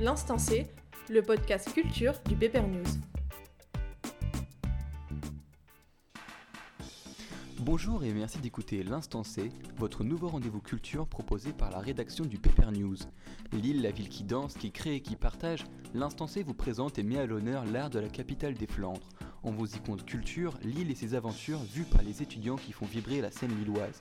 L'Instant le podcast culture du Paper News. Bonjour et merci d'écouter l'Instant votre nouveau rendez-vous culture proposé par la rédaction du Paper News. Lille, la ville qui danse, qui crée et qui partage, l'Instant vous présente et met à l'honneur l'art de la capitale des Flandres. On vous y compte culture, Lille et ses aventures vues par les étudiants qui font vibrer la scène lilloise.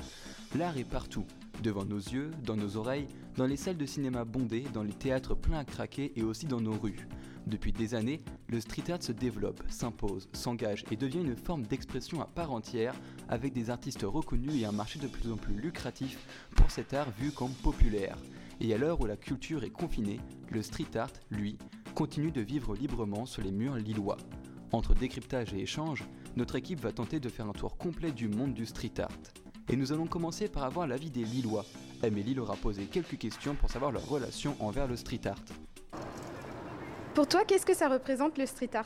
L'art est partout, devant nos yeux, dans nos oreilles, dans les salles de cinéma bondées, dans les théâtres pleins à craquer et aussi dans nos rues. Depuis des années, le street art se développe, s'impose, s'engage et devient une forme d'expression à part entière avec des artistes reconnus et un marché de plus en plus lucratif pour cet art vu comme populaire. Et à l'heure où la culture est confinée, le street art, lui, continue de vivre librement sur les murs lillois. Entre décryptage et échange, notre équipe va tenter de faire un tour complet du monde du street art. Et nous allons commencer par avoir l'avis des Lillois. Amélie leur a posé quelques questions pour savoir leur relation envers le street art. Pour toi, qu'est-ce que ça représente le street art?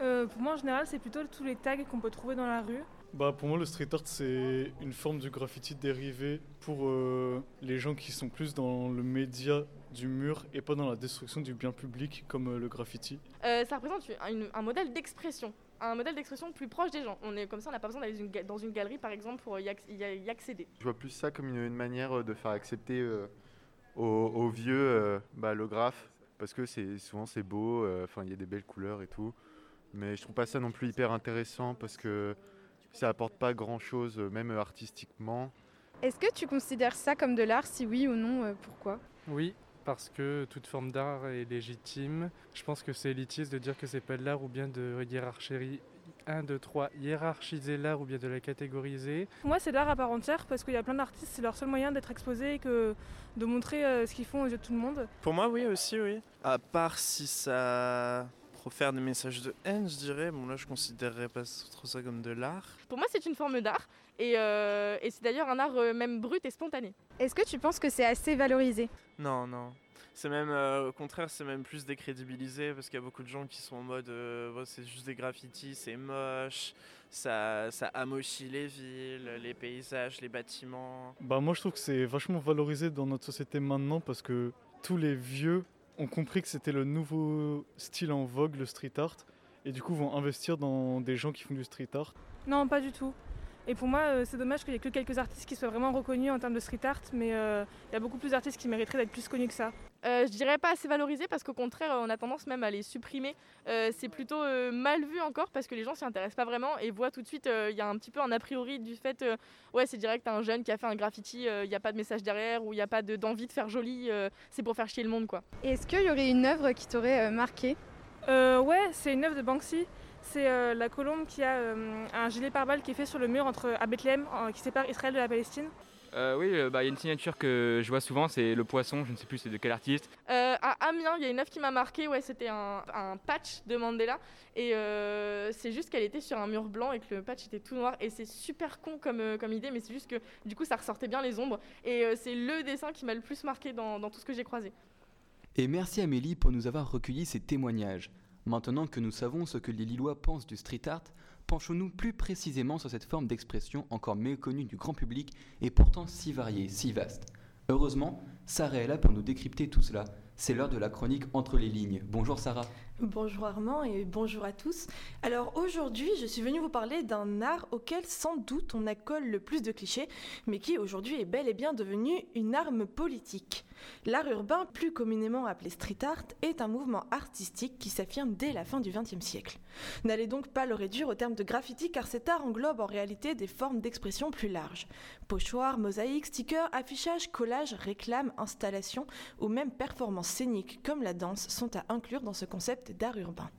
Euh, pour moi, en général, c'est plutôt tous les tags qu'on peut trouver dans la rue. Bah pour moi le street art c'est une forme du graffiti dérivé pour euh, les gens qui sont plus dans le média du mur et pas dans la destruction du bien public comme euh, le graffiti. Euh, ça représente une- un modèle d'expression, un modèle d'expression plus proche des gens. On est comme ça, on n'a pas besoin d'aller dans une galerie par exemple pour y, acc- y accéder. Je vois plus ça comme une, une manière euh, de faire accepter euh, aux, aux vieux euh, bah, le graphe, parce que c'est souvent c'est beau, euh, enfin il y a des belles couleurs et tout. Mais je trouve pas ça non plus hyper intéressant parce que ça apporte pas grand chose, même euh, artistiquement. Est-ce que tu considères ça comme de l'art? Si oui ou non, euh, pourquoi? Oui, parce que toute forme d'art est légitime. Je pense que c'est élitiste de dire que c'est pas de l'art ou bien de hiérarchiser 1, 2, 3, hiérarchiser l'art ou bien de la catégoriser. Pour moi, c'est de l'art à part entière parce qu'il y a plein d'artistes, c'est leur seul moyen d'être exposés et que de montrer euh, ce qu'ils font aux yeux de tout le monde. Pour moi, oui, aussi, oui. À part si ça profère des messages de haine, je dirais. Bon, là, je considérerais pas trop ça comme de l'art. Pour moi, c'est une forme d'art et, euh, et c'est d'ailleurs un art euh, même brut et spontané. Est-ce que tu penses que c'est assez valorisé? Non, non. C'est même, euh, au contraire, c'est même plus décrédibilisé parce qu'il y a beaucoup de gens qui sont en mode euh, c'est juste des graffitis, c'est moche, ça, ça amochit les villes, les paysages, les bâtiments. Bah moi je trouve que c'est vachement valorisé dans notre société maintenant parce que tous les vieux ont compris que c'était le nouveau style en vogue, le street art, et du coup vont investir dans des gens qui font du street art. Non, pas du tout. Et pour moi, euh, c'est dommage qu'il n'y ait que quelques artistes qui soient vraiment reconnus en termes de street art, mais euh, il y a beaucoup plus d'artistes qui mériteraient d'être plus connus que ça. Euh, je dirais pas assez valorisé parce qu'au contraire, on a tendance même à les supprimer. Euh, c'est plutôt euh, mal vu encore parce que les gens s'y intéressent pas vraiment et voient tout de suite, euh, il y a un petit peu un a priori du fait, euh, ouais, c'est direct un jeune qui a fait un graffiti, il n'y a pas de message derrière ou il n'y a pas de- d'envie de faire joli, euh, c'est pour faire chier le monde quoi. Est-ce qu'il y aurait une œuvre qui t'aurait euh, marqué? Euh, ouais, c'est une œuvre de Banksy. C'est euh, la colombe qui a euh, un gilet pare-balles qui est fait sur le mur entre, à Bethléem, en- qui sépare Israël de la Palestine. Euh, oui, euh, bah, il y a une signature que je vois souvent, c'est le poisson, je ne sais plus c'est de quel artiste. Euh, à Amiens, il y a une œuvre qui m'a marqué, ouais, c'était un, un patch de Mandela. Et euh, c'est juste qu'elle était sur un mur blanc et que le patch était tout noir. Et c'est super con comme, euh, comme idée, mais c'est juste que du coup ça ressortait bien les ombres. Et euh, c'est le dessin qui m'a le plus marqué dans, dans tout ce que j'ai croisé. Et merci Amélie pour nous avoir recueilli ces témoignages. Maintenant que nous savons ce que les Lillois pensent du street art, penchons-nous plus précisément sur cette forme d'expression encore méconnue du grand public et pourtant si variée, si vaste? Heureusement, Sarah est là pour nous décrypter tout cela. C'est l'heure de la chronique Entre les lignes. Bonjour Sarah. Bonjour Armand et bonjour à tous. Alors aujourd'hui, je suis venue vous parler d'un art auquel sans doute on accole le plus de clichés, mais qui aujourd'hui est bel et bien devenu une arme politique. L'art urbain, plus communément appelé street art, est un mouvement artistique qui s'affirme dès la fin du XXe siècle. N'allez donc pas le réduire au terme de graffiti car cet art englobe en réalité des formes d'expression plus larges. Pochoirs, mosaïques, stickers, affichages, collages, réclames, installations ou même performances scéniques comme la danse sont à inclure dans ce concept d'art urbain.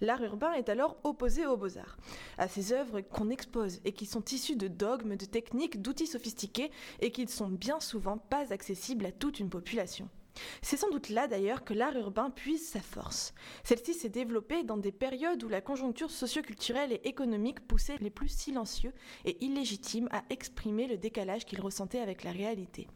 L'art urbain est alors opposé aux beaux-arts, à ces œuvres qu'on expose et qui sont issues de dogmes, de techniques, d'outils sophistiqués et qui ne sont bien souvent pas accessibles à toute une population. C'est sans doute là d'ailleurs que l'art urbain puise sa force. Celle-ci s'est développée dans des périodes où la conjoncture socioculturelle et économique poussait les plus silencieux et illégitimes à exprimer le décalage qu'ils ressentaient avec la réalité.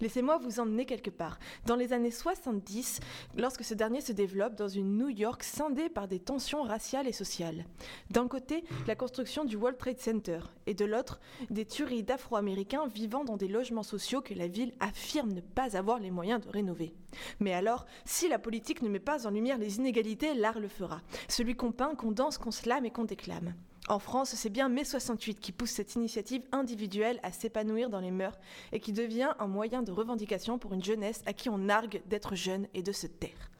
Laissez-moi vous emmener quelque part. Dans les années 70, lorsque ce dernier se développe dans une New York scindée par des tensions raciales et sociales. D'un côté, la construction du World Trade Center, et de l'autre, des tueries d'Afro-Américains vivant dans des logements sociaux que la ville affirme ne pas avoir les moyens de rénover. Mais alors, si la politique ne met pas en lumière les inégalités, l'art le fera. Celui qu'on peint, qu'on danse, qu'on slame et qu'on déclame. En France, c'est bien mai 68 qui pousse cette initiative individuelle à s'épanouir dans les mœurs et qui devient un moyen de revendication pour une jeunesse à qui on nargue d'être jeune et de se taire.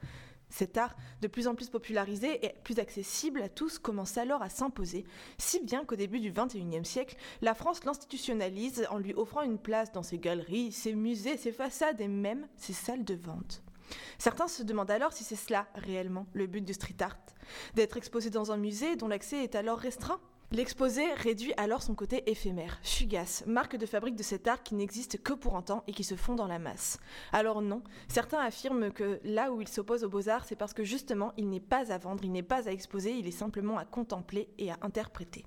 Cet art, de plus en plus popularisé et plus accessible à tous, commence alors à s'imposer, si bien qu'au début du XXIe siècle, la France l'institutionnalise en lui offrant une place dans ses galeries, ses musées, ses façades et même ses salles de vente. Certains se demandent alors si c'est cela réellement le but du street art, d'être exposé dans un musée dont l'accès est alors restreint. L'exposé réduit alors son côté éphémère, fugace, marque de fabrique de cet art qui n'existe que pour un temps et qui se fond dans la masse. Alors non, certains affirment que là où il s'oppose aux beaux-arts, c'est parce que justement il n'est pas à vendre, il n'est pas à exposer, il est simplement à contempler et à interpréter.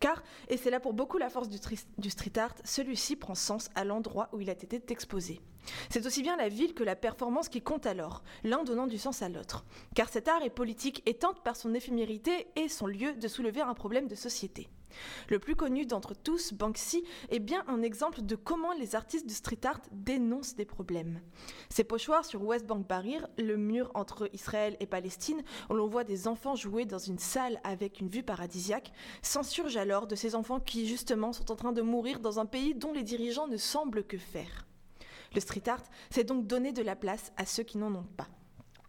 Car, et c'est là pour beaucoup la force du, street art, celui-ci prend sens à l'endroit où il a été exposé. C'est aussi bien la ville que la performance qui compte alors, l'un donnant du sens à l'autre. Car cet art est politique et tente par son éphémérité et son lieu de soulever un problème de société. Le plus connu d'entre tous, Banksy, est bien un exemple de comment les artistes de street art dénoncent des problèmes. Ces pochoirs sur West Bank Barrier, le mur entre Israël et Palestine, où l'on voit des enfants jouer dans une salle avec une vue paradisiaque, s'insurgent alors de ces enfants qui, justement, sont en train de mourir dans un pays dont les dirigeants ne semblent que faire. Le street art, c'est donc donner de la place à ceux qui n'en ont pas.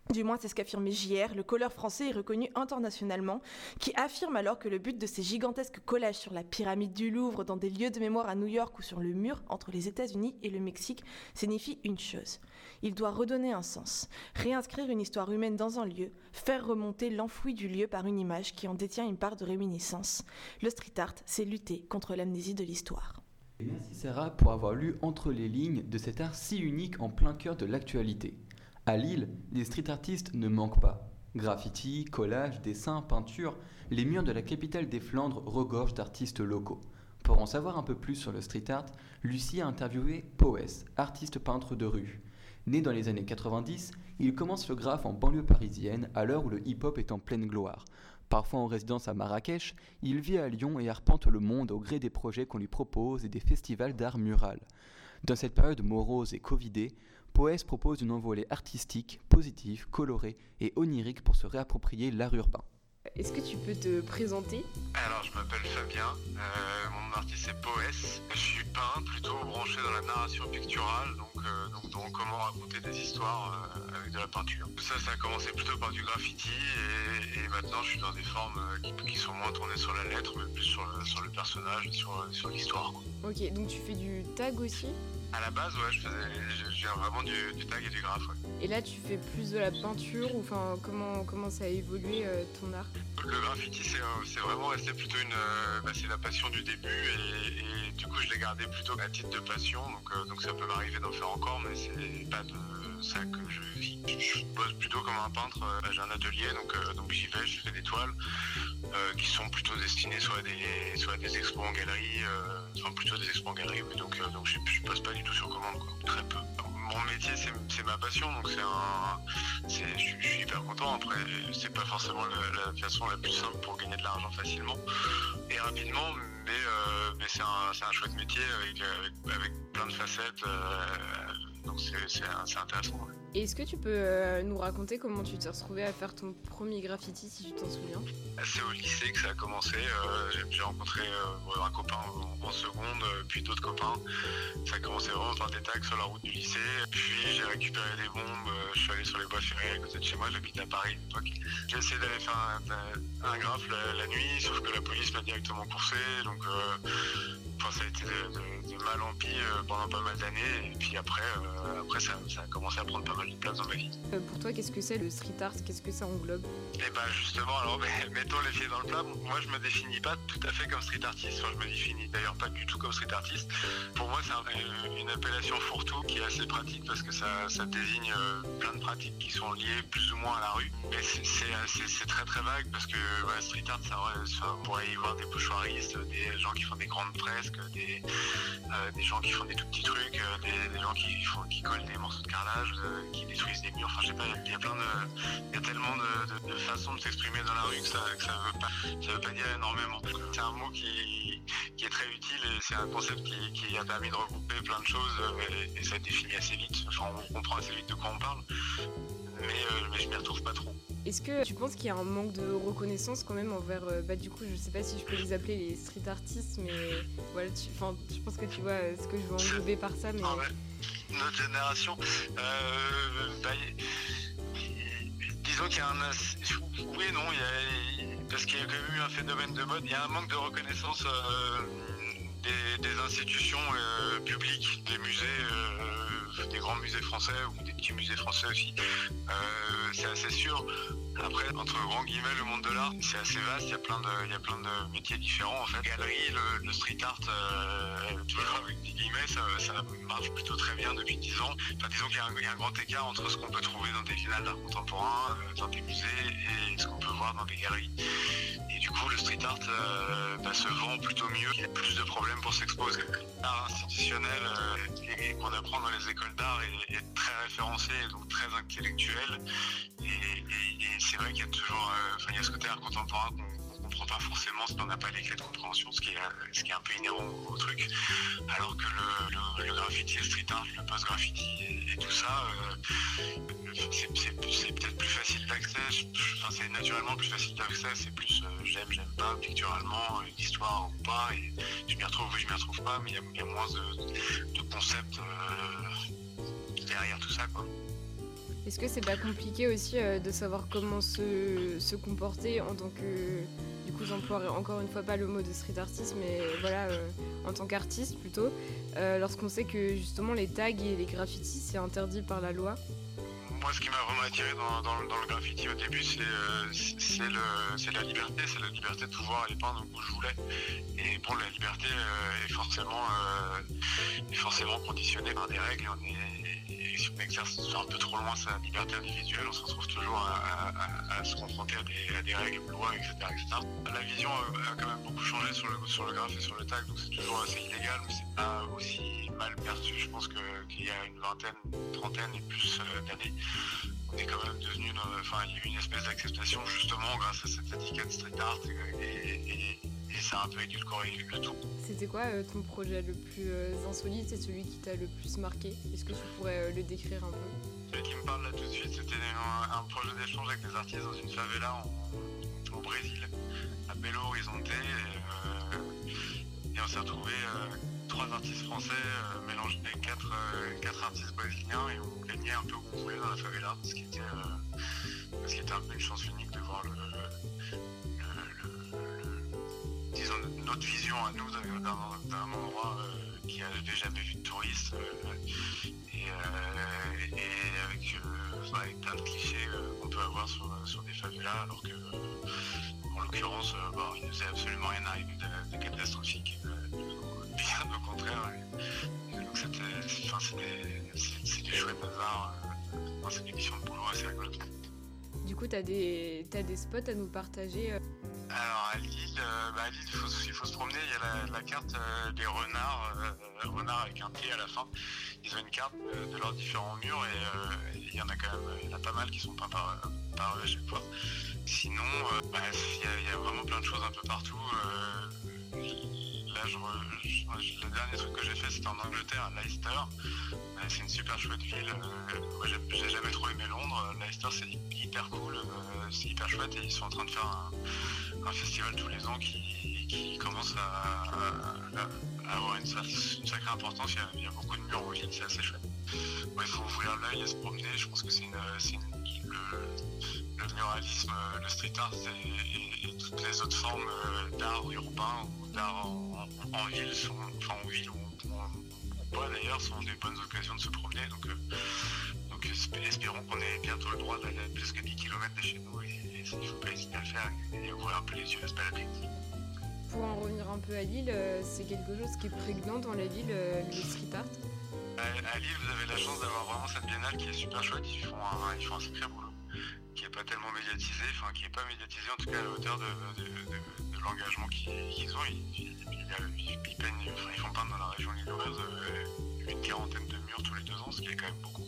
Du moins, c'est ce qu'affirmait JR, le colleur français est reconnu internationalement, qui affirme alors que le but de ces gigantesques collages sur la pyramide du Louvre, dans des lieux de mémoire à New York ou sur le mur entre les États-Unis et le Mexique, signifie une chose. Il doit redonner un sens, réinscrire une histoire humaine dans un lieu, faire remonter l'enfoui du lieu par une image qui en détient une part de réminiscence. Le street art, c'est lutter contre l'amnésie de l'histoire. Merci Sarah pour avoir lu entre les lignes de cet art si unique en plein cœur de l'actualité. À Lille, les street artistes ne manquent pas. Graffiti, collage, dessins, peinture, les murs de la capitale des Flandres regorgent d'artistes locaux. Pour en savoir un peu plus sur le street art, Lucie a interviewé Poes, artiste peintre de rue. Né dans les années 90, il commence le graphe en banlieue parisienne à l'heure où le hip-hop est en pleine gloire. Parfois en résidence à Marrakech, il vit à Lyon et arpente le monde au gré des projets qu'on lui propose et des festivals d'art mural. Dans cette période morose et covidée, Poès propose une envolée artistique, positive, colorée et onirique pour se réapproprier l'art urbain. Est-ce que tu peux te présenter? Alors, je m'appelle Fabien, euh, mon nom d'artiste c'est Poès. Je suis peintre, plutôt branché dans la narration picturale, donc, euh, donc dans comment raconter des histoires euh, avec de la peinture. Ça, ça a commencé plutôt par du graffiti et, maintenant je suis dans des formes qui, sont moins tournées sur la lettre, mais plus sur le, sur le personnage et sur, sur l'histoire. Ok, donc tu fais du tag aussi? À la base, ouais, je faisais vraiment du, tag et du graphe. Et là, tu fais plus de la peinture ou enfin comment comment ça a évolué euh, ton art? Le graffiti, c'est vraiment resté plutôt une, euh, bah, c'est la passion du début et, du coup, je l'ai gardé plutôt à titre de passion. Donc, euh, donc ça peut m'arriver d'en faire encore, mais c'est pas de ça que je vis. Je, bosse plutôt comme un peintre. J'ai un atelier, donc, donc j'y vais, je fais des toiles qui sont plutôt destinées soit à des, soit des expos en galerie, enfin plutôt des expos en galerie, oui, donc, donc je, je bosse pas du tout sur commande, très peu. Mon métier, c'est ma passion, donc c'est un, je, suis hyper content. Après, c'est pas forcément la, façon la plus simple pour gagner de l'argent facilement et rapidement, mais, euh, mais c'est un, un, chouette métier avec, avec, plein de facettes, euh, donc c'est intéressant. Est-ce que tu peux euh, nous raconter comment tu t'es retrouvé à faire ton premier graffiti, si tu t'en souviens? C'est au lycée que ça a commencé. Euh, j'ai rencontré euh, un copain en, seconde, puis d'autres copains. Ça a commencé vraiment par des tags sur la route du lycée. Puis j'ai récupéré des bombes. je suis allé sur les bois ferrés à côté de chez moi. J'habite à Paris à l'époque. J'ai essayé d'aller faire un, graphe la, nuit, sauf que la police m'a directement coursé. Ça a été de, mal en pis pendant pas mal d'années. Et puis après, après ça, ça a commencé à prendre pas mal de place dans ma vie. Euh, pour toi, qu'est-ce que c'est le street art? Qu'est-ce que ça englobe? Eh ben justement, alors mettons les pieds dans le plat. Moi, je me définis pas tout à fait comme street artiste. Enfin, je me définis d'ailleurs pas du tout comme street artiste. Pour moi, c'est une appellation fourre-tout qui est assez pratique parce que ça, désigne euh, plein de pratiques qui sont liées plus ou moins à la rue. Mais c'est très très vague parce que street art, ça, on pourrait y voir des pochoiristes, des gens qui font des grandes euh, des gens qui font des tout petits trucs, euh, des, gens qui, collent des morceaux de carrelage, euh, qui détruisent des murs. Enfin, je sais pas, il y a plein de, y a tellement de, façons de s'exprimer dans la rue que ça, que ça veut pas, veut pas dire énormément. C'est un mot qui, qui est très utile et c'est un concept qui, a permis de regrouper plein de choses et, et ça définit assez vite. Enfin, on comprend assez vite de quoi on parle, mais, euh, mais je m'y retrouve pas trop. Est-ce que tu penses qu'il y a un manque de reconnaissance quand même envers, euh, bah du coup je sais pas si je peux les appeler les street artistes, mais voilà, tu, enfin, je pense que tu vois euh, ce que je veux englober par ça, mais notre génération, euh, bah, disons qu'il y a un. Oui non, il y a- parce qu'il y a quand même eu un phénomène de mode, il y a un manque de reconnaissance euh, des, des institutions euh, publiques, des musées, euh, des grands musées français ou des petits musées français aussi. Euh, c'est assez sûr. Après, entre grands guillemets, le monde de l'art, c'est assez vaste, il y a plein de, il y a plein de métiers différents en fait. Galerie, le, street art, euh, toujours avec des guillemets, ça, marche plutôt très bien depuis 10 ans. Enfin, disons qu'il y, a un- grand écart entre ce qu'on peut trouver dans des villas d'art contemporain, euh, dans des musées, et ce qu'on peut voir dans des galeries. Et du coup, le street art euh, bah, se vend plutôt mieux. Il y a plus de problèmes pour s'exposer. L'art institutionnel euh, qu'on apprend dans les écoles d'art est, très référencé, donc très intellectuel. Et c'est vrai qu'il y a toujours, euh, enfin, il y a ce côté art contemporain qu'on qu'on comprend pas forcément si on n'a pas les clés de compréhension, ce qui est, euh, ce qui est un peu inhérent au, truc. Alors que le, graffiti, le street art, le post-graffiti et, et tout ça, euh, c'est peut-être plus facile d'accès. C'est naturellement plus facile d'accès. C'est plus j'aime, j'aime pas, picturalement, l'histoire ou pas. Et je m'y retrouve ou je m'y retrouve pas, mais il y a- moins de, de concepts derrière tout ça, quoi. Est-ce que c'est pas compliqué aussi euh, de savoir comment se, comporter en tant que. Du coup, j'emploierai encore une fois pas le mot de street artiste, mais voilà, euh, en tant qu'artiste plutôt, euh, lorsqu'on sait que justement les tags et les graffitis c'est interdit par la loi. Moi, ce qui m'a vraiment attiré dans, le graffiti au début, c'est euh, c'est- la liberté, c'est la liberté de pouvoir aller peindre où je voulais. Et bon, la liberté euh, est, forcément, euh, est forcément conditionnée par des règles. Et, si on exerce un peu trop loin sa liberté individuelle, on se retrouve toujours à, se confronter à des, des règles, lois, etc.. La vision a, quand même beaucoup changé sur le, sur graphe et sur le tag, donc c'est toujours assez illégal, mais c'est pas aussi mal perçu. Je pense qu'il y a une vingtaine, trentaine et plus d'années, on est quand même devenu, dans- enfin, il y a eu une espèce d'acceptation justement grâce à cette étiquette street art et, et- et- et ça a un peu édulcoré le tout. C'était quoi euh, ton projet le plus euh, insolite et celui qui t'a le plus marqué? Est-ce que tu pourrais euh, le décrire un peu? Celui qui me parle là tout de suite, c'était un, un projet d'échange avec des artistes dans une favela en- au Brésil, à Belo Horizonte. Et, euh, et on s'est retrouvés euh, trois artistes français euh, mélangés quatre, quatre artistes brésiliens et on baignait un peu où on voulait dans la favela, ce qui était, ce qui était un peu une chance unique de voir le, le- disons, notre vision à nous d'un- endroit qui n'avait jamais vu de touristes. euh, et, euh, et avec, euh, bah, avec plein de clichés qu'on peut avoir sur, sur des favelas, alors que, en l'occurrence, bon, il ne faisait absolument rien arrivé de, de catastrophique, bien au contraire. C'est c'est du chouette hasard, euh, dans cette émission de boulot assez rigolote. Du coup, des, t'as des spots à nous partager Alors à Lille, euh, bah, à Lille, il faut, se promener. Il y a la, carte euh, des renards, euh, renards avec un T à la fin. Ils ont une carte de leurs différents murs et il y en a quand même, pas mal qui sont peints par, eux à chaque fois. Sinon, il y, a- vraiment plein de choses un peu partout. là, je re- le dernier truc que j'ai fait, c'était en Angleterre, à Leicester. C'est une super chouette ville. j'ai jamais trop aimé Londres. Leicester, c'est hyper cool. c'est hyper chouette et ils sont en train de faire un, un festival tous les ans qui, commence à, avoir une, sac- une sacrée importance. Il y, a, beaucoup de murs en ville, c'est assez chouette. Il faut ouvrir l'œil et se promener. Je pense que c'est le, le muralisme, le street art et, toutes les autres formes euh, d'art urbain ou d'art en, en- en ville, sont, enfin en ville ou, ou pas d'ailleurs, sont des bonnes occasions de se promener. Donc, euh, espérons qu'on ait bientôt le droit d'aller à plus que 10 km de chez nous il ne faut pas hésiter à le faire et, ouvrir un peu les yeux à se balader. Pour en revenir un peu à Lille, euh, c'est quelque chose qui est prégnant dans la ville, euh, le street art. À, à Lille, vous avez la chance d'avoir vraiment cette biennale qui est super chouette. Ils font un, ils font un sacré boulot, qui n'est pas tellement médiatisé, enfin qui n'est pas médiatisé en tout cas à la hauteur de, de- de- de l'engagement qu'ils ont. Ils, ils- peignent- enfin, ils font peindre dans la région lilloise euh, quarantaine de murs tous les deux ans, ce qui est quand même beaucoup.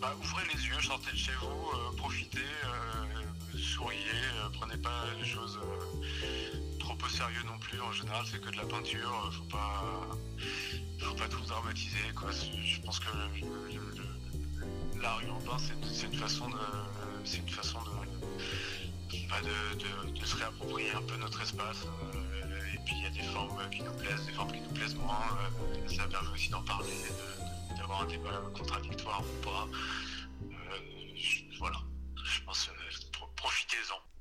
Bah, ouvrez les yeux, sortez de chez vous, euh, profitez, euh, souriez, euh, prenez pas les choses trop au sérieux non plus. En général, c'est que de la peinture, faut pas, faut pas tout dramatiser. Quoi. Je pense que l'art urbain, c'est une façon de, c'est une façon de, bah, de, se réapproprier un peu notre espace. et puis il y a des formes qui nous plaisent, des formes qui nous plaisent moins. ça permet aussi d'en parler, de-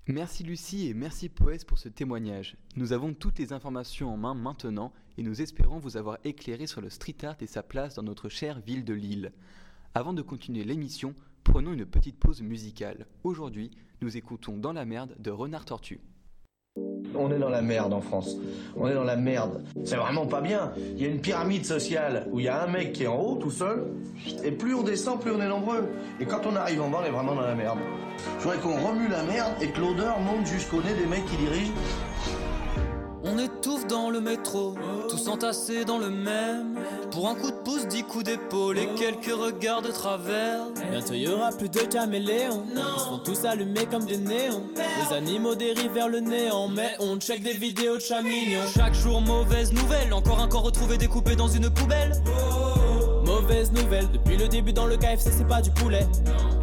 Merci Lucie et merci Poès pour ce témoignage. Nous avons toutes les informations en main maintenant et nous espérons vous avoir éclairé sur le street art et sa place dans notre chère ville de Lille. Avant de continuer l'émission, prenons une petite pause musicale. Aujourd'hui, nous écoutons Dans la merde de Renard Tortue. On est dans la merde en France. On est dans la merde. C'est vraiment pas bien. Il y a une pyramide sociale où il y a un mec qui est en haut tout seul, et plus on descend, plus on est nombreux. Et quand on arrive en bas, on est vraiment dans la merde. Je voudrais qu'on remue la merde et que l'odeur monte jusqu'au nez des mecs qui dirigent. On étouffe dans le métro, tous entassés dans le même. Pour un coup de pouce, dix coups d'épaule et quelques regards de travers. Bientôt y aura plus de caméléons. Ils seront tous allumés comme des néons. Les animaux dérivent vers le néant, mais on check des vidéos de chats mignons. Chaque jour, mauvaise nouvelle, encore un corps retrouvé découpé dans une poubelle. Mauvaise nouvelle, depuis le début dans le KFC c'est pas du poulet.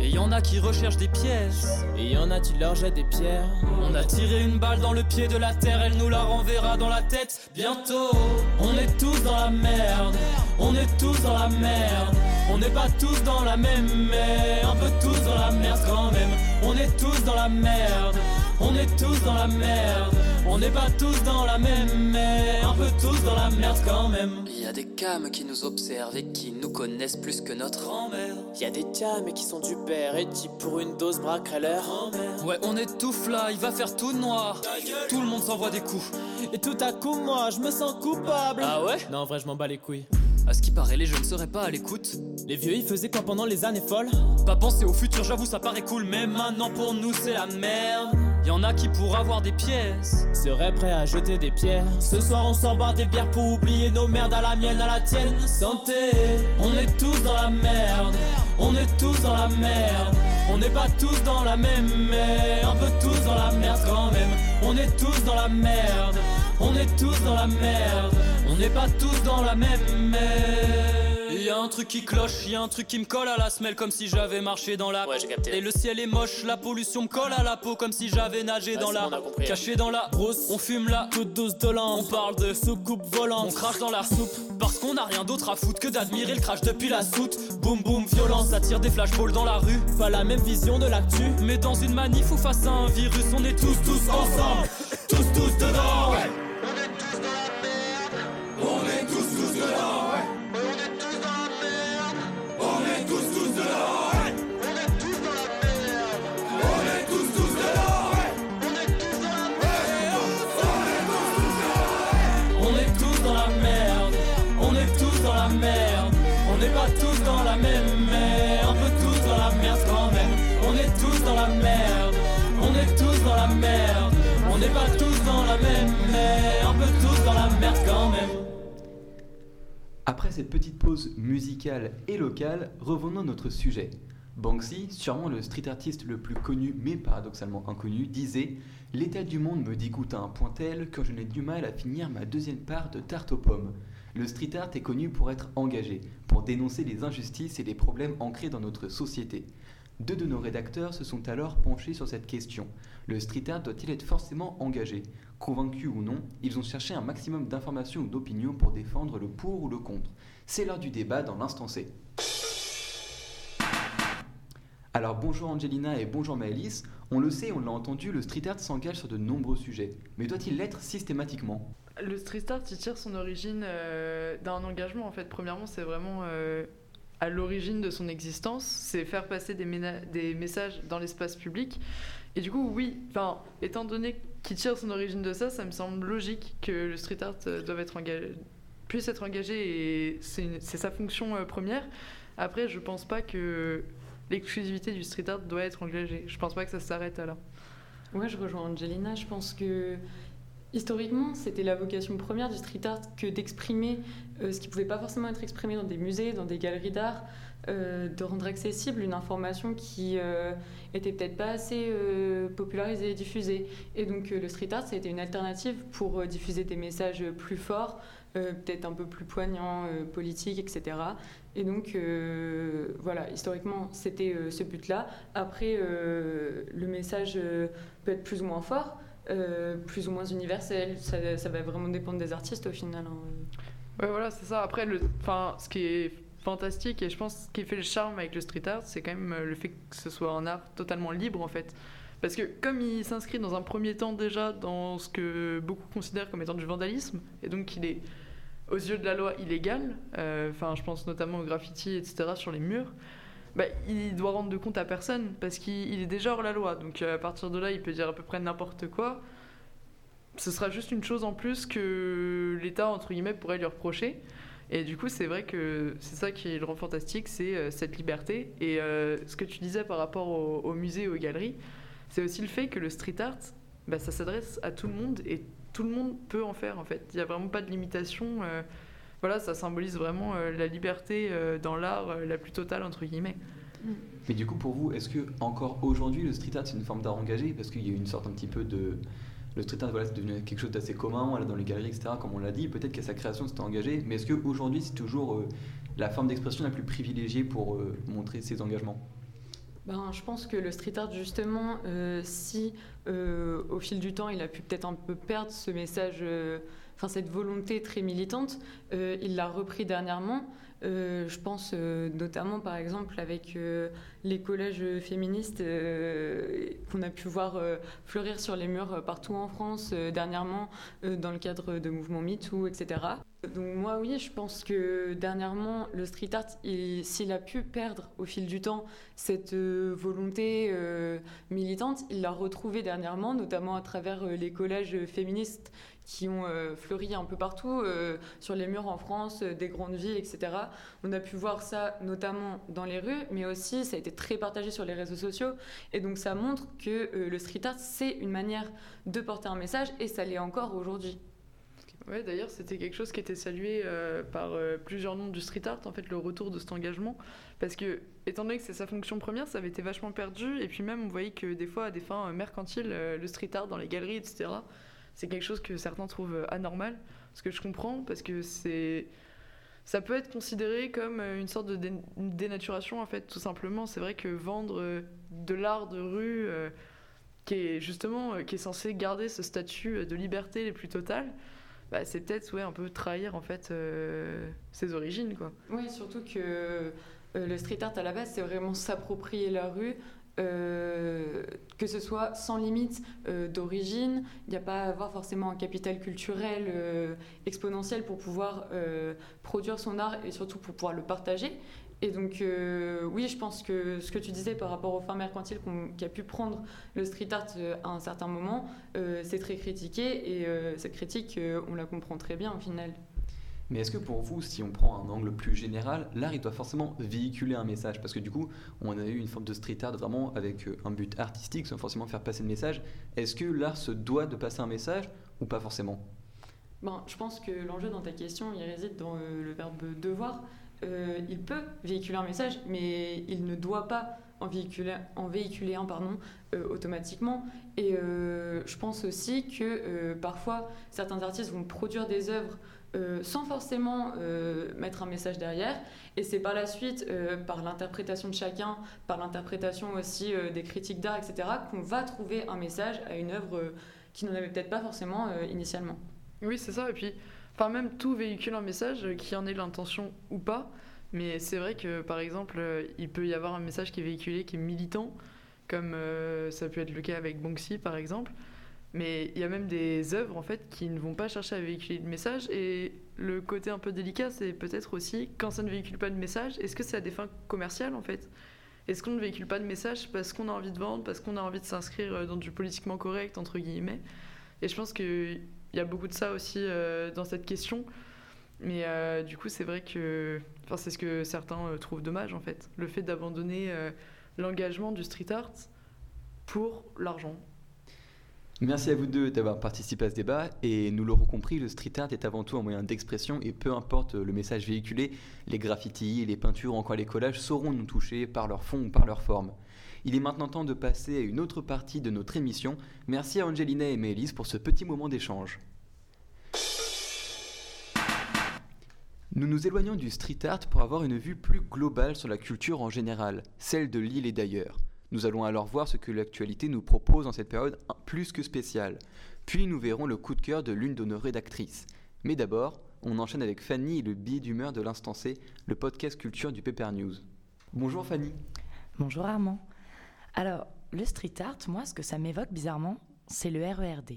Et y en a qui recherchent des pièces. Et y en a qui leur jettent des pierres. On a tiré une balle dans le pied de la terre, elle nous la renverra dans la tête bientôt. On est tous dans la merde, on est tous dans la merde. On n'est pas tous dans la même, mais un peu tous dans la merde quand même. On est tous dans la merde, on est tous dans la merde. On n'est pas tous dans la même, mais un peu tous dans la merde quand même. Il y a des cams qui nous observent et qui nous connaissent plus que notre grand-mère. Y a des mais qui sont du père et qui pour une dose braqueraient leur grand-mère. Ouais, on étouffe là, il va faire tout noir. Tout le monde s'envoie des coups. Et tout à coup, moi, je me sens coupable. Ah ouais? Non, en vrai, je m'en bats les couilles. À ce qui paraît, les jeunes seraient pas à l'écoute. Les vieux, ils faisaient quoi pendant les années folles? Pas penser au futur, j'avoue, ça paraît cool, mais maintenant pour nous, c'est la merde. Y en a qui pour avoir des pièces seraient prêts à jeter des pierres. Ce soir, on s'en bat des bières pour oublier nos merdes à la mienne, à la tienne. Santé, on est tous dans la merde. On est tous dans la merde. On n'est pas tous dans la même, mais un peu tous dans la merde quand même. On est tous dans la merde. On est tous dans la merde. On n'est pas tous dans la même, mais. Y a un truc qui cloche, y a un truc qui me colle à la semelle comme si j'avais marché dans la. Ouais, j'ai capté. Et le ciel est moche, la pollution me colle à la peau comme si j'avais nagé Ouais, dans la. bon. Caché dans la Brousse. On fume là, Toute douce de lampe. on parle de Soucoupe volante. On crache dans la soupe parce qu'on a rien d'autre à foutre que d'admirer le crash depuis la soute. Boum boum, violence, ça tire des flashballs dans la rue. Pas la même vision de l'actu. Mais dans une manif ou face à un virus, on est tous tous ensemble. Tous tous dedans. Après cette petite pause musicale et locale, revenons à notre sujet. Banksy, sûrement le street artiste le plus connu mais paradoxalement inconnu, disait L'état du monde me dégoûte à un point tel que je n'ai du mal à finir ma deuxième part de tarte aux pommes. Le street art est connu pour être engagé, pour dénoncer les injustices et les problèmes ancrés dans notre société. Deux de nos rédacteurs se sont alors penchés sur cette question. Le street art doit-il être forcément engagé? Convaincus ou non, ils ont cherché un maximum d'informations ou d'opinions pour défendre le pour ou le contre. C'est l'heure du débat dans l'instant C. Alors bonjour Angelina et bonjour Maëlys. On le sait, on l'a entendu, le street art s'engage sur de nombreux sujets. Mais doit-il l'être systématiquement? Le street art, il tire son origine euh, d'un engagement. En fait, premièrement, c'est vraiment euh, à l'origine de son existence. C'est faire passer des, messages dans l'espace public. Et du coup, oui, enfin, étant donné qu'il tire son origine de ça, ça me semble logique que le street art euh, doive être engagé, puisse être engagé et c'est sa fonction euh, première. Après, je pense pas que l'exclusivité du street art doit être engagée. Je pense pas que ça s'arrête à là. Ouais, je rejoins Angelina. Je pense que historiquement, c'était la vocation première du street art que d'exprimer ce qui ne pouvait pas forcément être exprimé dans des musées, dans des galeries d'art, de rendre accessible une information qui était peut-être pas assez popularisée et diffusée. Et donc le street art, ça a été une alternative pour diffuser des messages plus forts, peut-être un peu plus poignants, politiques, etc. Et donc, voilà, historiquement, c'était ce but-là. Après, le message peut être plus ou moins fort. Euh, plus ou moins universel. Ça, ça, va vraiment dépendre des artistes au final. Hein. Ouais, voilà, c'est ça. Après, le, ce qui est fantastique et je pense ce qui fait le charme avec le street art, c'est quand même euh, le fait que ce soit un art totalement libre en fait. Parce que comme il s'inscrit dans un premier temps déjà dans ce que beaucoup considèrent comme étant du vandalisme, et donc il est aux yeux de la loi illégal, euh, enfin je pense notamment au graffiti, etc. sur les murs, bah, il doit rendre de compte à personne parce qu'il est déjà hors la loi. Donc à partir de là, il peut dire à peu près n'importe quoi. Ce sera juste une chose en plus que l'État, entre guillemets, pourrait lui reprocher. Et du coup, c'est vrai que c'est ça qui le rend fantastique, c'est euh, cette liberté. Et euh, ce que tu disais par rapport au, musée et aux galeries, c'est aussi le fait que le street art, bah, ça s'adresse à tout le monde et tout le monde peut en faire en fait. Il n'y a vraiment pas de limitation. Euh, voilà, ça symbolise vraiment la liberté dans l'art la plus totale, entre guillemets. Mais du coup, pour vous, est-ce que encore aujourd'hui, le street art, c'est une forme d'art engagé? Parce qu'il y a une sorte un petit peu de... Le street art, voilà, c'est devenu quelque chose d'assez commun, voilà, dans les galeries, etc., comme on l'a dit. Peut-être qu'à sa création, c'était engagé. Mais est-ce qu'aujourd'hui, c'est toujours la forme d'expression la plus privilégiée pour montrer ses engagements? Ben, je pense que le street art, justement, si au fil du temps, il a pu peut-être un peu perdre ce message enfin cette volonté très militante, euh, il l'a repris dernièrement. Euh, je pense euh, notamment par exemple avec les collèges féministes qu'on a pu voir fleurir sur les murs partout en France dernièrement dans le cadre de mouvements MeToo, etc. Donc moi oui, je pense que dernièrement le street art, s'il a pu perdre au fil du temps cette volonté militante, il l'a retrouvé dernièrement, notamment à travers les collèges féministes qui ont euh, fleuri un peu partout, euh, sur les murs en France, euh, des grandes villes, etc. On a pu voir ça notamment dans les rues, mais aussi ça a été très partagé sur les réseaux sociaux. Et donc ça montre que le street art, c'est une manière de porter un message, et ça l'est encore aujourd'hui. Ouais, d'ailleurs, c'était quelque chose qui était salué par plusieurs noms du street art, en fait, le retour de cet engagement. Parce que, étant donné que c'est sa fonction première, ça avait été vachement perdu. Et puis même, on voyait que des fois, à des fins mercantiles, le street art dans les galeries, etc., c'est quelque chose que certains trouvent euh, anormal. Ce que je comprends, parce que c'est ça peut être considéré comme euh, une sorte de dénaturation en fait tout simplement. C'est vrai que vendre euh, de l'art de rue qui est justement qui est censé garder ce statut de liberté les plus totales bah, c'est peut-être ouais, un peu trahir en fait ses origines quoi. Oui surtout que le street art à la base c'est vraiment s'approprier la rue euh, que ce soit sans limite euh, d'origine, il n'y a pas à avoir forcément un capital culturel euh, exponentiel pour pouvoir produire son art et surtout pour pouvoir le partager. Et donc, oui, je pense que ce que tu disais par rapport aux fins mercantiles qui a pu prendre le street art à un certain moment, c'est très critiqué et cette critique, on la comprend très bien au final. Mais est-ce que pour vous, si on prend un angle plus général, l'art, il doit forcément véhiculer un message? Parce que du coup, on a eu une forme de street art vraiment avec euh, un but artistique, sans forcément faire passer le message. Est-ce que l'art se doit de passer un message ou pas forcément? Ben, Je pense que l'enjeu dans ta question, il réside dans euh, le verbe devoir. Euh, il peut véhiculer un message, mais il ne doit pas en véhiculer, en véhiculer un pardon, automatiquement. Et je pense aussi que parfois, certains artistes vont produire des œuvres euh, sans forcément euh, mettre un message derrière. Et c'est par la suite, euh, par l'interprétation de chacun, par l'interprétation aussi des critiques d'art, etc., qu'on va trouver un message à une œuvre qui n'en avait peut-être pas forcément initialement. Oui, c'est ça. Et puis, enfin, même tout véhicule un message, qui en ait l'intention ou pas. Mais c'est vrai que, par exemple, il peut y avoir un message qui est véhiculé, qui est militant, comme ça peut être le cas avec Banksy, par exemple. Mais il y a même des œuvres en fait qui ne vont pas chercher à véhiculer de message et le côté un peu délicat c'est peut-être aussi quand ça ne véhicule pas de message, est-ce que c'est à des fins commerciales en fait? Est-ce qu'on ne véhicule pas de message parce qu'on a envie de vendre, parce qu'on a envie de s'inscrire dans du politiquement correct entre guillemets? Et je pense qu'il y a beaucoup de ça aussi euh, dans cette question. Mais euh, du coup c'est vrai que enfin, c'est ce que certains euh, trouvent dommage en fait, le fait d'abandonner l'engagement du street art pour l'argent Merci à vous deux d'avoir participé à ce débat et nous l'aurons compris, le street art est avant tout un moyen d'expression et peu importe le message véhiculé, les graffitis, les peintures, encore les collages sauront nous toucher par leur fond ou par leur forme. Il est maintenant temps de passer à une autre partie de notre émission. Merci à Angelina et Mélise pour ce petit moment d'échange. Nous nous éloignons du street art pour avoir une vue plus globale sur la culture en général, celle de l'île et d'ailleurs. Nous allons alors voir ce que l'actualité nous propose en cette période plus que spéciale. Puis nous verrons le coup de cœur de l'une de nos rédactrices. Mais d'abord, on enchaîne avec Fanny et le billet d'humeur de l'instant le podcast culture du Paper News. Bonjour Fanny. Bonjour Armand. Alors, le street art, moi, ce que ça m'évoque bizarrement, c'est le RERD.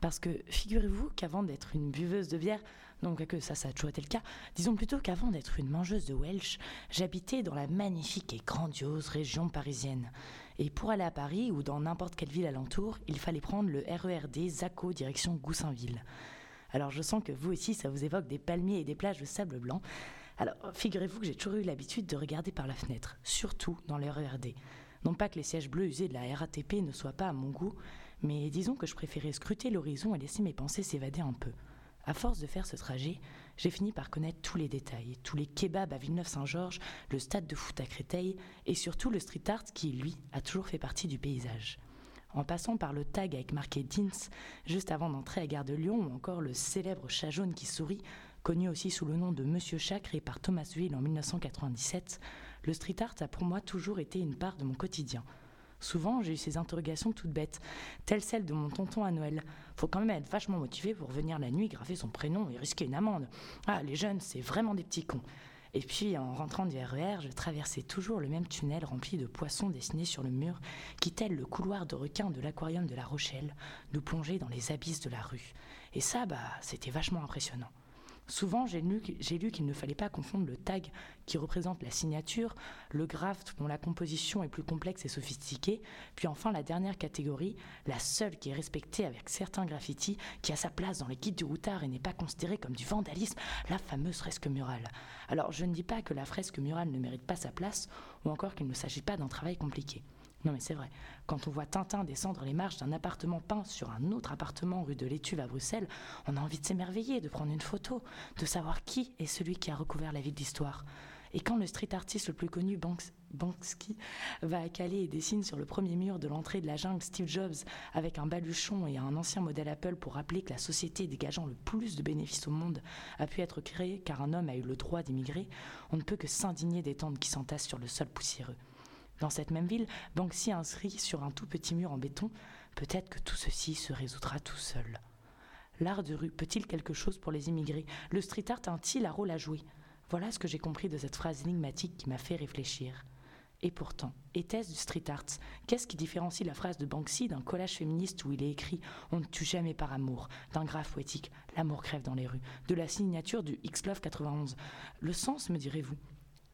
Parce que figurez-vous qu'avant d'être une buveuse de bière, donc que ça, ça a toujours été le cas, disons plutôt qu'avant d'être une mangeuse de Welsh, j'habitais dans la magnifique et grandiose région parisienne. Et pour aller à Paris ou dans n'importe quelle ville alentour, il fallait prendre le RERD Zaco direction Goussainville. Alors je sens que vous aussi, ça vous évoque des palmiers et des plages de sable blanc. Alors figurez-vous que j'ai toujours eu l'habitude de regarder par la fenêtre, surtout dans le RERD. Non pas que les sièges bleus usés de la RATP ne soient pas à mon goût, mais disons que je préférais scruter l'horizon et laisser mes pensées s'évader un peu. À force de faire ce trajet, j'ai fini par connaître tous les détails, tous les kebabs à Villeneuve-Saint-Georges, le stade de foot à Créteil et surtout le street art qui, lui, a toujours fait partie du paysage. En passant par le tag avec marqué Dins juste avant d'entrer à Gare de Lyon ou encore le célèbre chat jaune qui sourit, connu aussi sous le nom de Monsieur Chat créé par Thomas Will en 1997, le street art a pour moi toujours été une part de mon quotidien. Souvent, j'ai eu ces interrogations toutes bêtes, telles celles de mon tonton à Noël. Faut quand même être vachement motivé pour venir la nuit graver son prénom et risquer une amende. Ah, les jeunes, c'est vraiment des petits cons. Et puis, en rentrant du RER, je traversais toujours le même tunnel rempli de poissons dessinés sur le mur, qui, tel le couloir de requin de l'aquarium de La Rochelle, nous plongeait dans les abysses de la rue. Et ça, bah, c'était vachement impressionnant. Souvent, j'ai lu, qu'il ne fallait pas confondre le tag qui représente la signature, le graphe dont la composition est plus complexe et sophistiquée, puis enfin la dernière catégorie, la seule qui est respectée avec certains graffitis, qui a sa place dans les guides du routard et n'est pas considérée comme du vandalisme, la fameuse fresque murale. Alors, je ne dis pas que la fresque murale ne mérite pas sa place, ou encore qu'il ne s'agit pas d'un travail compliqué. Non mais c'est vrai, quand on voit Tintin descendre les marches d'un appartement peint sur un autre appartement rue de l'Étuve à Bruxelles, on a envie de s'émerveiller, de prendre une photo, de savoir qui est celui qui a recouvert la ville d'histoire. Et quand le street artiste le plus connu, Banks, Banksy, va à Calais et dessine sur le premier mur de l'entrée de la jungle Steve Jobs avec un baluchon et un ancien modèle Apple pour rappeler que la société dégageant le plus de bénéfices au monde a pu être créée car un homme a eu le droit d'immigrer, on ne peut que s'indigner des tentes qui s'entassent sur le sol poussiéreux. Dans cette même ville, Banksy inscrit sur un tout petit mur en béton Peut-être que tout ceci se résoudra tout seul. L'art de rue peut-il quelque chose pour les immigrés? Le street art a-t-il un rôle à jouer? Voilà ce que j'ai compris de cette phrase énigmatique qui m'a fait réfléchir. Et pourtant, était-ce du street art? Qu'est-ce qui différencie la phrase de Banksy d'un collage féministe où il est écrit On ne tue jamais par amour, d'un graphe poétique L'amour crève dans les rues, de la signature du X-Love 91 Le sens, me direz-vous?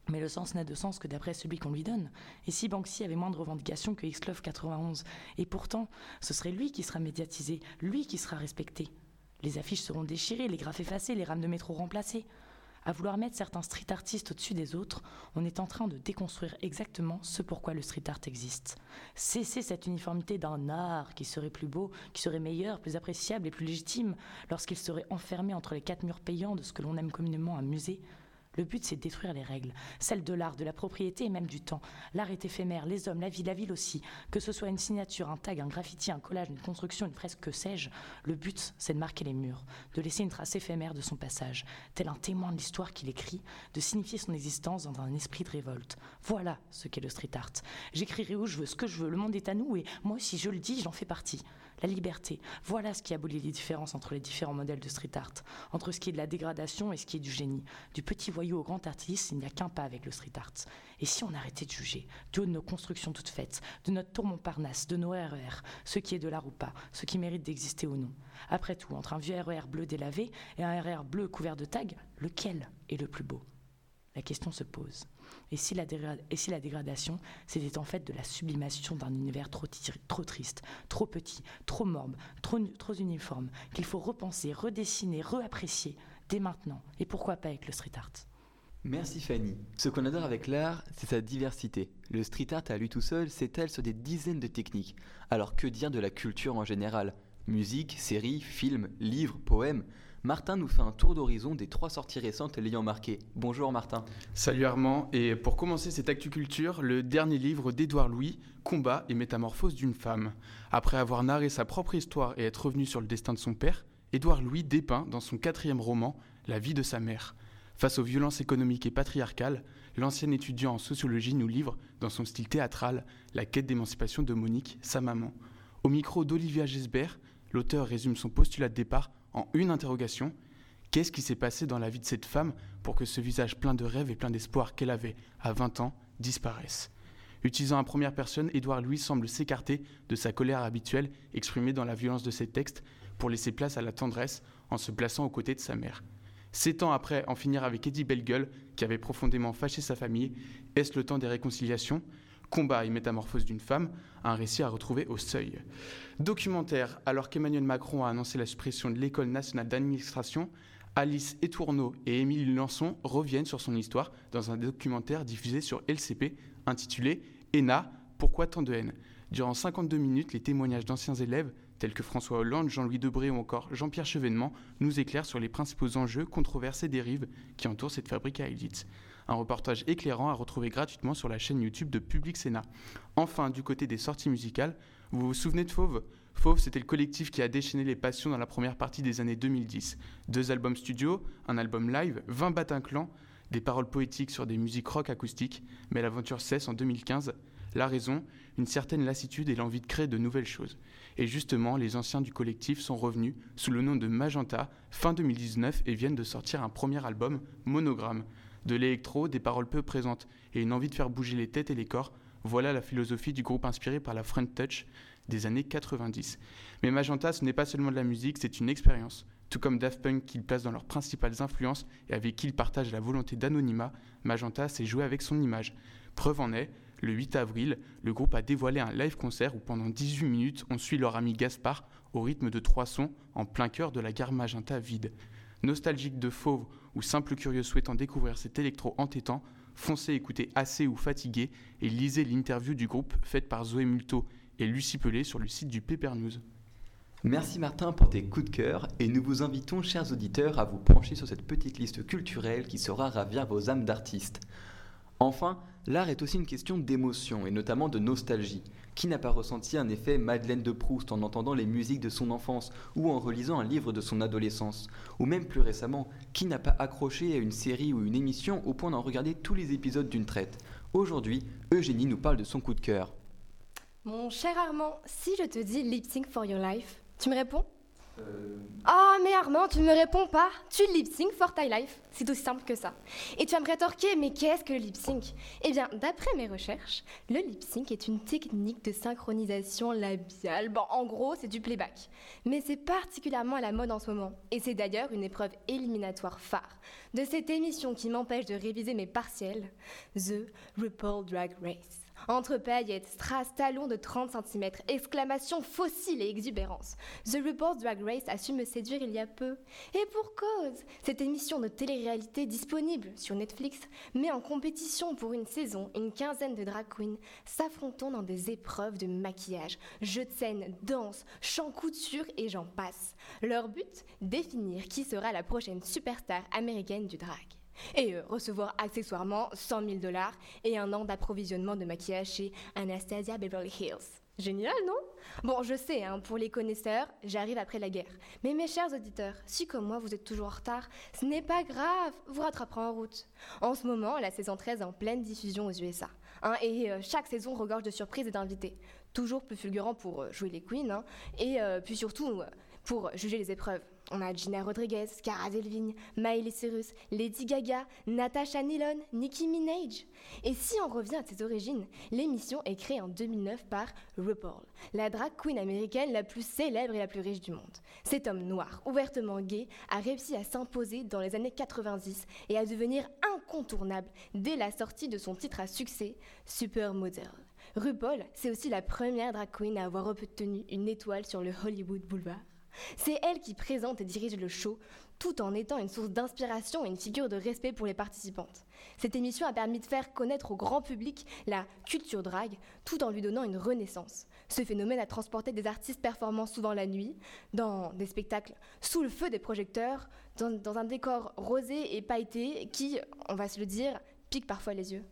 Mais le sens n'a de sens que d'après celui qu'on lui donne. Et si Banksy avait moins de revendications que X-Love 91 Et pourtant, ce serait lui qui sera médiatisé, lui qui sera respecté. Les affiches seront déchirées, les graphes effacés, les rames de métro remplacées. À vouloir mettre certains street artistes au-dessus des autres, on est en train de déconstruire exactement ce pourquoi le street art existe. Cesser cette uniformité d'un art qui serait plus beau, qui serait meilleur, plus appréciable et plus légitime lorsqu'il serait enfermé entre les quatre murs payants de ce que l'on aime communément un musée, le but, c'est de détruire les règles, celles de l'art, de la propriété et même du temps. L'art est éphémère, les hommes, la vie, la ville aussi. Que ce soit une signature, un tag, un graffiti, un collage, une construction, une fresque, que sais-je, le but, c'est de marquer les murs, de laisser une trace éphémère de son passage, tel un témoin de l'histoire qu'il écrit, de signifier son existence dans un esprit de révolte. Voilà ce qu'est le street art. J'écrirai où je veux, ce que je veux, le monde est à nous et moi, si je le dis, j'en fais partie la liberté. Voilà ce qui abolit les différences entre les différents modèles de street art, entre ce qui est de la dégradation et ce qui est du génie. Du petit voyou au grand artiste, il n'y a qu'un pas avec le street art. Et si on arrêtait de juger, de nos constructions toutes faites, de notre tour Montparnasse, de nos RER, e ce qui est de l'art ou pas, ce qui mérite d'exister ou non Après tout, entre un vieux RER e bleu délavé et un RER e bleu couvert de tags, lequel est le plus beau? La question se pose. Et si la, dégradation, c'était en fait de la sublimation d'un univers trop, triste, trop petit, trop morbe, trop, trop uniforme, qu'il faut repenser, redessiner, reapprécier dès maintenant, et pourquoi pas avec le street art? Merci Fanny. Ce qu'on adore avec l'art, c'est sa diversité. Le street art à lui tout seul s'étale sur des dizaines de techniques. Alors que dire de la culture en général? Musique, séries, films, livres, poèmes? Martin nous fait un tour d'horizon des trois sorties récentes l'ayant marqué. Bonjour Martin. Salut Armand, et pour commencer cette actu-culture, le dernier livre d'Édouard Louis, Combat et métamorphose d'une femme. Après avoir narré sa propre histoire et être revenu sur le destin de son père, Édouard Louis dépeint dans son quatrième roman la vie de sa mère. Face aux violences économiques et patriarcales, l'ancien étudiant en sociologie nous livre, dans son style théâtral, la quête d'émancipation de Monique, sa maman. Au micro d'Olivia Gesbert, l'auteur résume son postulat de départ en une interrogation. Qu'est-ce qui s'est passé dans la vie de cette femme pour que ce visage plein de rêves et plein d'espoir qu'elle avait à 20 ans disparaisse? Utilisant la première personne, Édouard Louis semble s'écarter de sa colère habituelle exprimée dans la violence de ses textes pour laisser place à la tendresse en se plaçant aux côtés de sa mère. Sept ans après en finir avec Eddie Bellegueule, qui avait profondément fâché sa famille, est-ce le temps des réconciliations? Combat et métamorphose d'une femme, un récit à retrouver au seuil. Documentaire, alors qu'Emmanuel Macron a annoncé la suppression de l'École nationale d'administration, Alice Etourneau et Émilie Lançon reviennent sur son histoire dans un documentaire diffusé sur LCP intitulé ENA, pourquoi tant de haine? Durant 52 minutes, les témoignages d'anciens élèves tels que François Hollande, Jean-Louis Debré ou encore Jean-Pierre Chevènement nous éclairent sur les principaux enjeux, controverses et dérives qui entourent cette fabrique à élite. Un reportage éclairant à retrouver gratuitement sur la chaîne YouTube de Public Sénat. Enfin, du côté des sorties musicales, vous vous souvenez de Fauve? Fauve, c'était le collectif qui a déchaîné les passions dans la première partie des années 2010. Deux albums studio, un album live, 20 Bataclan, des paroles poétiques sur des musiques rock acoustiques, mais l'aventure cesse en 2015. La raison, une certaine lassitude et l'envie de créer de nouvelles choses. Et justement, les anciens du collectif sont revenus sous le nom de Magenta fin 2019 et viennent de sortir un premier album, Monogramme. De l'électro, des paroles peu présentes et une envie de faire bouger les têtes et les corps, voilà la philosophie du groupe inspiré par la Front Touch des années 90. Mais Magenta, ce n'est pas seulement de la musique, c'est une expérience. Tout comme Daft Punk qu'ils placent dans leurs principales influences et avec qui ils partagent la volonté d'anonymat, Magenta s'est joué avec son image. Preuve en est, le 8 avril, le groupe a dévoilé un live concert où pendant 18 minutes, on suit leur ami Gaspard au rythme de trois sons en plein cœur de la gare Magenta vide. Nostalgique de fauve ou simple curieux souhaitant découvrir cet électro entêtant, foncez écouter assez ou fatigué et lisez l'interview du groupe faite par Zoé Multo et Lucie Pelé sur le site du Paper News. Merci Martin pour tes coups de cœur et nous vous invitons, chers auditeurs, à vous pencher sur cette petite liste culturelle qui saura ravir vos âmes d'artistes. Enfin, l'art est aussi une question d'émotion et notamment de nostalgie. Qui n'a pas ressenti un effet Madeleine de Proust en entendant les musiques de son enfance ou en relisant un livre de son adolescence? Ou même plus récemment, qui n'a pas accroché à une série ou une émission au point d'en regarder tous les épisodes d'une traite? Aujourd'hui, Eugénie nous parle de son coup de cœur. Mon cher Armand, si je te dis lip for your life, tu me réponds? Oh, mais Armand, tu ne me réponds pas. Tu lip sync for ty life. C'est aussi simple que ça. Et tu vas me rétorquer, mais qu'est-ce que le lip sync? Eh bien, d'après mes recherches, le lip sync est une technique de synchronisation labiale. Bon, en gros, c'est du playback. Mais c'est particulièrement à la mode en ce moment. Et c'est d'ailleurs une épreuve éliminatoire phare de cette émission qui m'empêche de réviser mes partiels The RuPaul Drag Race. Entre paillettes, strass, talons de 30 cm, exclamations fossiles et exubérance. The Report Drag Race a su me séduire il y a peu. Et pour cause, cette émission de télé-réalité disponible sur Netflix met en compétition pour une saison une quinzaine de drag queens s'affrontant dans des épreuves de maquillage, jeux de scène, danse, chant couture et j'en passe. Leur but Définir qui sera la prochaine superstar américaine du drag et euh, recevoir accessoirement 100 000 dollars et un an d'approvisionnement de maquillage chez Anastasia Beverly Hills. Génial, non? Bon, je sais, hein, pour les connaisseurs, j'arrive après la guerre. Mais mes chers auditeurs, si comme moi vous êtes toujours en retard, ce n'est pas grave, vous rattraperez en route. En ce moment, la saison 13 est en pleine diffusion aux USA. Hein, et euh, chaque saison regorge de surprises et d'invités. Toujours plus fulgurants pour euh, jouer les queens, hein, et puis surtout pour juger les épreuves. On a Gina Rodriguez, Cara Delevingne, Miley Cyrus, Lady Gaga, Natasha Nilon, Nicki Minaj. Et si on revient à ses origines, l'émission est créée en 2009 par RuPaul, la drag queen américaine la plus célèbre et la plus riche du monde. Cet homme noir, ouvertement gay, a réussi à s'imposer dans les années 90 et à devenir incontournable dès la sortie de son titre à succès, Supermodel. RuPaul, c'est aussi la première drag queen à avoir obtenu une étoile sur le Hollywood Boulevard. C'est elle qui présente et dirige le show, tout en étant une source d'inspiration et une figure de respect pour les participantes. Cette émission a permis de faire connaître au grand public la culture drague, tout en lui donnant une renaissance. Ce phénomène a transporté des artistes performant souvent la nuit, dans des spectacles sous le feu des projecteurs, dans, dans un décor rosé et pailleté qui, on va se le dire, pique parfois les yeux.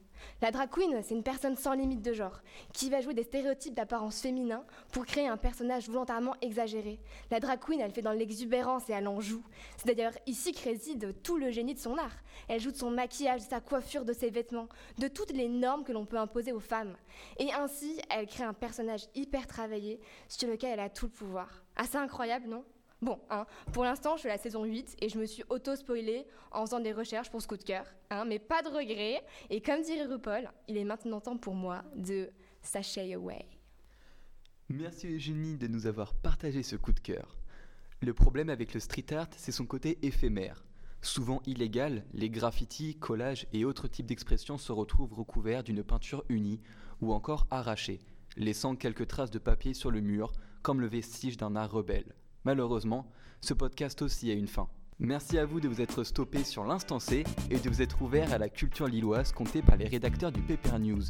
La drag queen, c'est une personne sans limite de genre, qui va jouer des stéréotypes d'apparence féminin pour créer un personnage volontairement exagéré. La drag queen, elle fait dans l'exubérance et elle en joue. C'est d'ailleurs ici que réside tout le génie de son art. Elle joue de son maquillage, de sa coiffure, de ses vêtements, de toutes les normes que l'on peut imposer aux femmes. Et ainsi, elle crée un personnage hyper travaillé sur lequel elle a tout le pouvoir. Assez incroyable, non? Bon, hein, pour l'instant, je à la saison 8 et je me suis auto-spoilée en faisant des recherches pour ce coup de cœur. Hein, mais pas de regret. Et comme dirait RuPaul, il est maintenant temps pour moi de sashay away. Merci Eugénie de nous avoir partagé ce coup de cœur. Le problème avec le street art, c'est son côté éphémère. Souvent illégal, les graffitis, collages et autres types d'expressions se retrouvent recouverts d'une peinture unie ou encore arrachée, laissant quelques traces de papier sur le mur, comme le vestige d'un art rebelle. Malheureusement, ce podcast aussi a une fin. Merci à vous de vous être stoppé sur l'instant C et de vous être ouvert à la culture lilloise comptée par les rédacteurs du Paper News.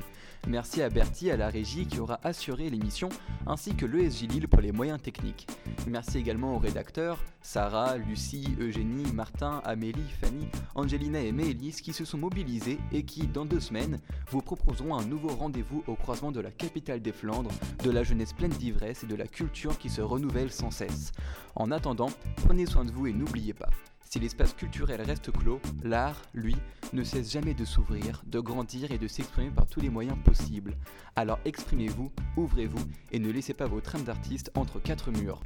Merci à Bertie à la régie qui aura assuré l'émission ainsi que l'ESJ Lille pour les moyens techniques. Merci également aux rédacteurs Sarah, Lucie, Eugénie, Martin, Amélie, Fanny, Angelina et Méélise qui se sont mobilisés et qui, dans deux semaines, vous proposeront un nouveau rendez-vous au croisement de la capitale des Flandres, de la jeunesse pleine d'ivresse et de la culture qui se renouvelle sans cesse. En attendant, prenez soin de vous et n'oubliez pas, si l'espace culturel reste clos, l'art, lui, ne cesse jamais de s'ouvrir, de grandir et de s'exprimer par tous les moyens possibles. Alors exprimez-vous, ouvrez-vous et ne laissez pas vos âme d'artiste entre quatre murs.